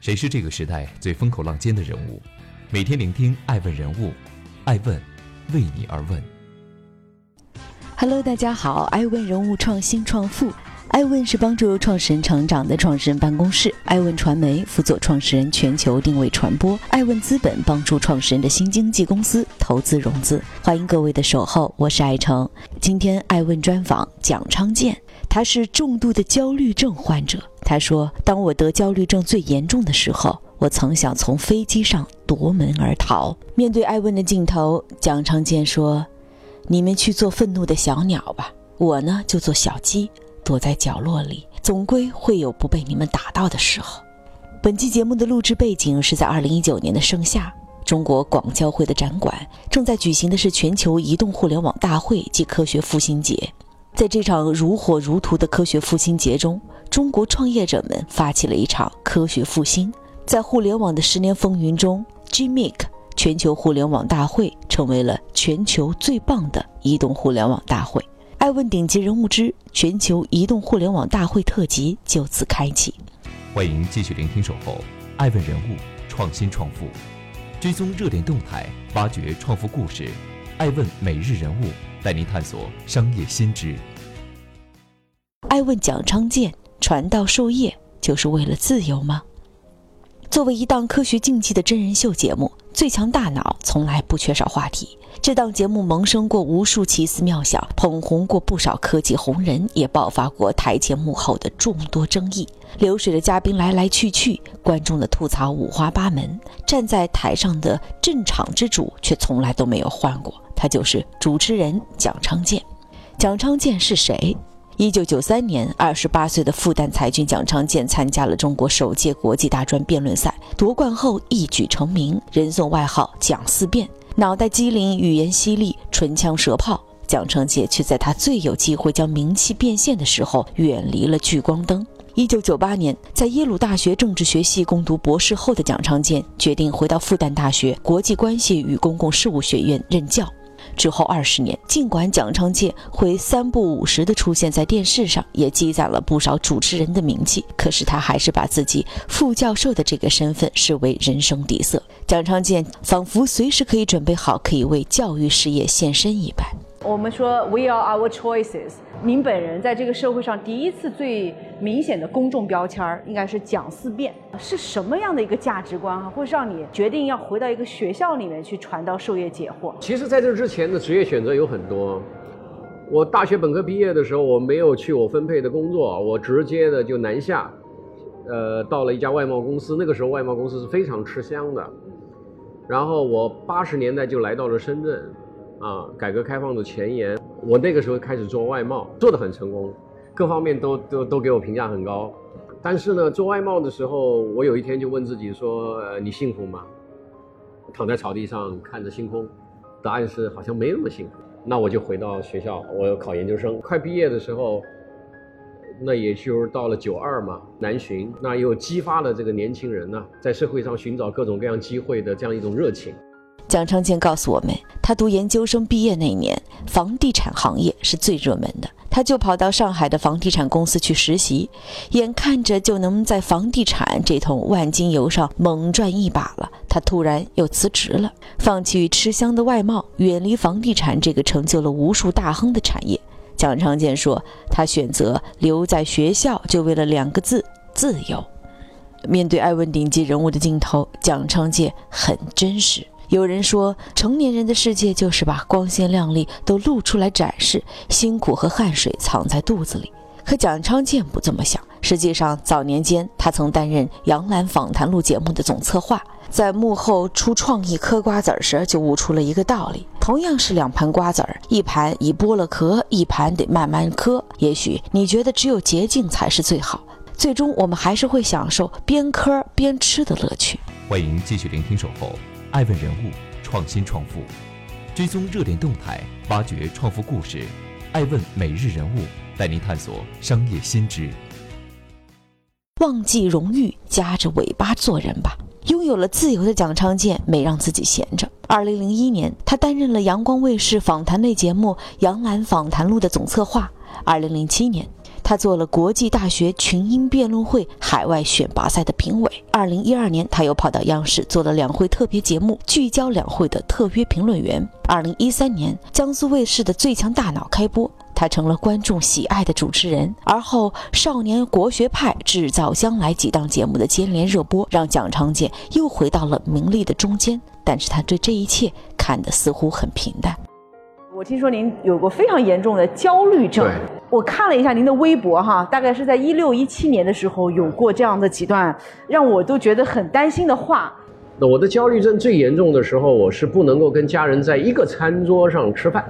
谁是这个时代最风口浪尖的人物？每天聆听爱问人物，爱问为你而问。Hello，大家好，爱问人物创新创富，爱问是帮助创始人成长的创始人办公室，爱问传媒辅佐创始人全球定位传播，爱问资本帮助创始人的新经济公司投资融资。欢迎各位的守候，我是爱成。今天爱问专访蒋昌建，他是重度的焦虑症患者。他说：“当我得焦虑症最严重的时候，我曾想从飞机上夺门而逃。”面对艾问的镜头，蒋昌建说：“你们去做愤怒的小鸟吧，我呢就做小鸡，躲在角落里，总归会有不被你们打到的时候。”本期节目的录制背景是在2019年的盛夏，中国广交会的展馆正在举行的是全球移动互联网大会及科学复兴节。在这场如火如荼的科学复兴节中，中国创业者们发起了一场科学复兴。在互联网的十年风云中，GMIC 全球互联网大会成为了全球最棒的移动互联网大会。爱问顶级人物之全球移动互联网大会特辑就此开启。欢迎继续聆听《守候爱问人物创新创富》，追踪热点动态，挖掘创富故事。爱问每日人物带您探索商业新知。爱问蒋昌建传道授业就是为了自由吗？作为一档科学竞技的真人秀节目，《最强大脑》从来不缺少话题。这档节目萌生过无数奇思妙想，捧红过不少科技红人，也爆发过台前幕后的众多争议。流水的嘉宾来来去去，观众的吐槽五花八门，站在台上的镇场之主却从来都没有换过，他就是主持人蒋昌建。蒋昌建是谁？一九九三年，二十八岁的复旦才俊蒋昌建参加了中国首届国际大专辩论赛，夺冠后一举成名，人送外号“蒋四辩”。脑袋机灵，语言犀利，唇枪舌炮。蒋昌建却在他最有机会将名气变现的时候，远离了聚光灯。一九九八年，在耶鲁大学政治学系攻读博士后的蒋昌建，决定回到复旦大学国际关系与公共事务学院任教。之后二十年，尽管蒋昌建会三不五时的出现在电视上，也积攒了不少主持人的名气，可是他还是把自己副教授的这个身份视为人生底色。蒋昌建仿佛随时可以准备好，可以为教育事业献身一般。我们说 We are our choices。您本人在这个社会上第一次最明显的公众标签儿，应该是讲四辩。是什么样的一个价值观啊，会让你决定要回到一个学校里面去传道授业解惑？其实，在这之前的职业选择有很多。我大学本科毕业的时候，我没有去我分配的工作，我直接的就南下，呃，到了一家外贸公司。那个时候，外贸公司是非常吃香的。然后我八十年代就来到了深圳。啊，改革开放的前沿，我那个时候开始做外贸，做得很成功，各方面都都都给我评价很高。但是呢，做外贸的时候，我有一天就问自己说：“呃，你幸福吗？”躺在草地上看着星空，答案是好像没那么幸福。那我就回到学校，我要考研究生。快毕业的时候，那也就是到了九二嘛，南巡，那又激发了这个年轻人呢，在社会上寻找各种各样机会的这样一种热情。蒋昌建告诉我们，他读研究生毕业那年，房地产行业是最热门的，他就跑到上海的房地产公司去实习，眼看着就能在房地产这桶万金油上猛赚一把了，他突然又辞职了，放弃吃香的外贸，远离房地产这个成就了无数大亨的产业。蒋昌建说，他选择留在学校，就为了两个字：自由。面对艾问顶级人物的镜头，蒋昌建很真实。有人说，成年人的世界就是把光鲜亮丽都露出来展示，辛苦和汗水藏在肚子里。可蒋昌建不这么想。实际上，早年间他曾担任杨澜访谈录节目的总策划，在幕后出创意嗑瓜子儿时，就悟出了一个道理：同样是两盘瓜子儿，一盘已剥了壳，一盘得慢慢嗑。也许你觉得只有捷径才是最好，最终我们还是会享受边嗑边吃的乐趣。欢迎继续聆听《守候》。爱问人物创新创富，追踪热点动态，挖掘创富故事。爱问每日人物带您探索商业新知。忘记荣誉，夹着尾巴做人吧。拥有了自由的蒋昌建没让自己闲着。二零零一年，他担任了阳光卫视访谈类节目《杨澜访谈录》的总策划。二零零七年，他做了国际大学群英辩论会海外选拔赛的评委。二零一二年，他又跑到央视做了两会特别节目《聚焦两会》的特约评论员。二零一三年，江苏卫视的《最强大脑》开播，他成了观众喜爱的主持人。而后，《少年国学派》《制造将来》几档节目的接连热播，让蒋昌建又回到了名利的中间。但是他对这一切看得似乎很平淡。我听说您有过非常严重的焦虑症。对，我看了一下您的微博哈，大概是在一六一七年的时候有过这样的几段让我都觉得很担心的话。那我的焦虑症最严重的时候，我是不能够跟家人在一个餐桌上吃饭。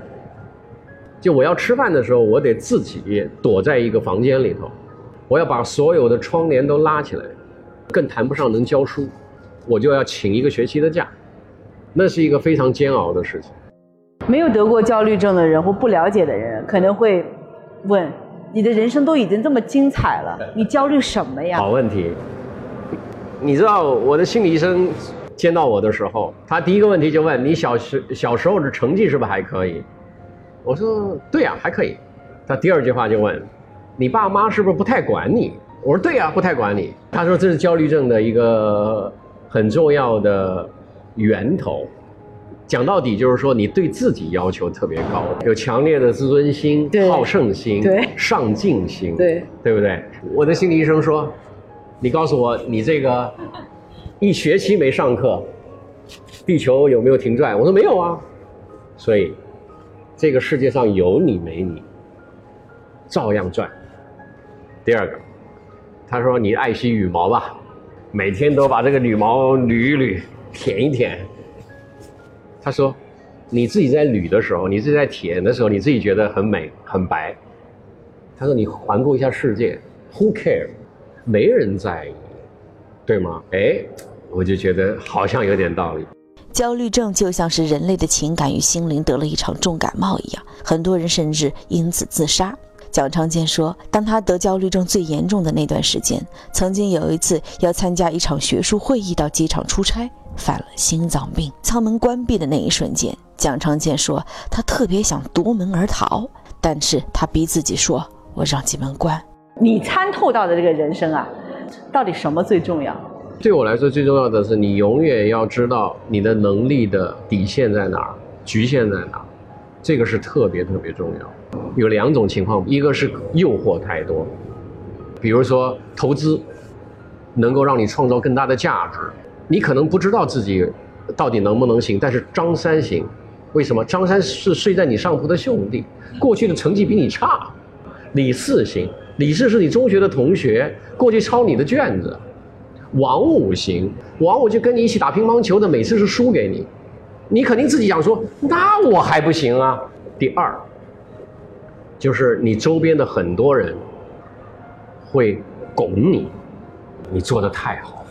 就我要吃饭的时候，我得自己躲在一个房间里头，我要把所有的窗帘都拉起来，更谈不上能教书，我就要请一个学期的假，那是一个非常煎熬的事情。没有得过焦虑症的人或不了解的人可能会问：你的人生都已经这么精彩了，你焦虑什么呀？好问题。你知道我的心理医生见到我的时候，他第一个问题就问你小时小时候的成绩是不是还可以？我说对呀，还可以。他第二句话就问，你爸妈是不是不太管你？我说对呀，不太管你。他说这是焦虑症的一个很重要的源头。讲到底就是说，你对自己要求特别高，有强烈的自尊心、好胜心、上进心，对对不对？我的心理医生说，你告诉我，你这个一学期没上课，地球有没有停转？我说没有啊。所以，这个世界上有你没你，照样转。第二个，他说你爱惜羽毛吧，每天都把这个羽毛捋一捋，舔一舔。他说：“你自己在捋的时候，你自己在舔的时候，你自己觉得很美很白。”他说：“你环顾一下世界，Who care？没人在意，对吗？”哎，我就觉得好像有点道理。焦虑症就像是人类的情感与心灵得了一场重感冒一样，很多人甚至因此自杀。蒋昌建说：“当他得焦虑症最严重的那段时间，曾经有一次要参加一场学术会议，到机场出差。”犯了心脏病，舱门关闭的那一瞬间，蒋昌建说他特别想夺门而逃，但是他逼自己说：“我让机门关。”你参透到的这个人生啊，到底什么最重要？对我来说，最重要的是你永远要知道你的能力的底线在哪儿，局限在哪儿，这个是特别特别重要。有两种情况，一个是诱惑太多，比如说投资能够让你创造更大的价值。你可能不知道自己到底能不能行，但是张三行，为什么？张三是睡在你上铺的兄弟，过去的成绩比你差。李四行，李四是你中学的同学，过去抄你的卷子。王五行，王五就跟你一起打乒乓球的，每次是输给你，你肯定自己想说，那我还不行啊。第二，就是你周边的很多人会拱你，你做的太好。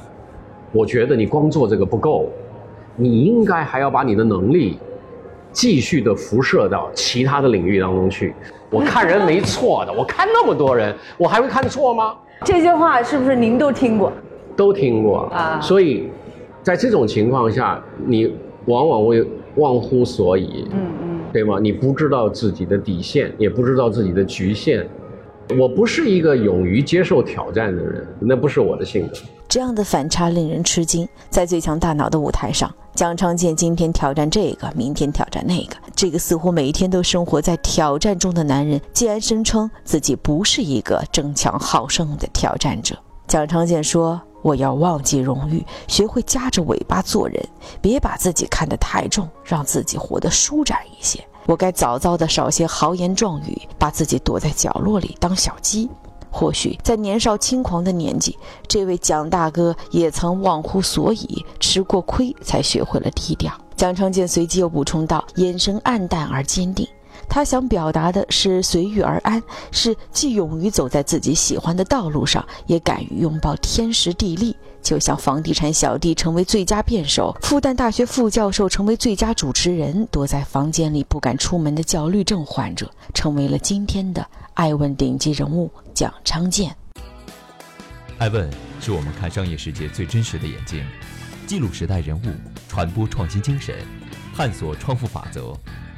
我觉得你光做这个不够，你应该还要把你的能力继续的辐射到其他的领域当中去。我看人没错的，我看那么多人，我还会看错吗？这些话是不是您都听过？都听过啊。所以，在这种情况下，你往往会忘乎所以，嗯嗯，对吗？你不知道自己的底线，也不知道自己的局限。我不是一个勇于接受挑战的人，那不是我的性格。这样的反差令人吃惊。在最强大脑的舞台上，蒋昌建今天挑战这个，明天挑战那个。这个似乎每一天都生活在挑战中的男人，竟然声称自己不是一个争强好胜的挑战者。蒋昌建说：“我要忘记荣誉，学会夹着尾巴做人，别把自己看得太重，让自己活得舒展一些。我该早早的少些豪言壮语，把自己躲在角落里当小鸡。”或许在年少轻狂的年纪，这位蒋大哥也曾忘乎所以，吃过亏才学会了低调。蒋昌建随即又补充道，眼神暗淡而坚定。他想表达的是随遇而安，是既勇于走在自己喜欢的道路上，也敢于拥抱天时地利。就像房地产小弟成为最佳辩手，复旦大学副教授成为最佳主持人，躲在房间里不敢出门的焦虑症患者，成为了今天的爱问顶级人物蒋昌建。爱问是我们看商业世界最真实的眼睛，记录时代人物，传播创新精神，探索创富法则。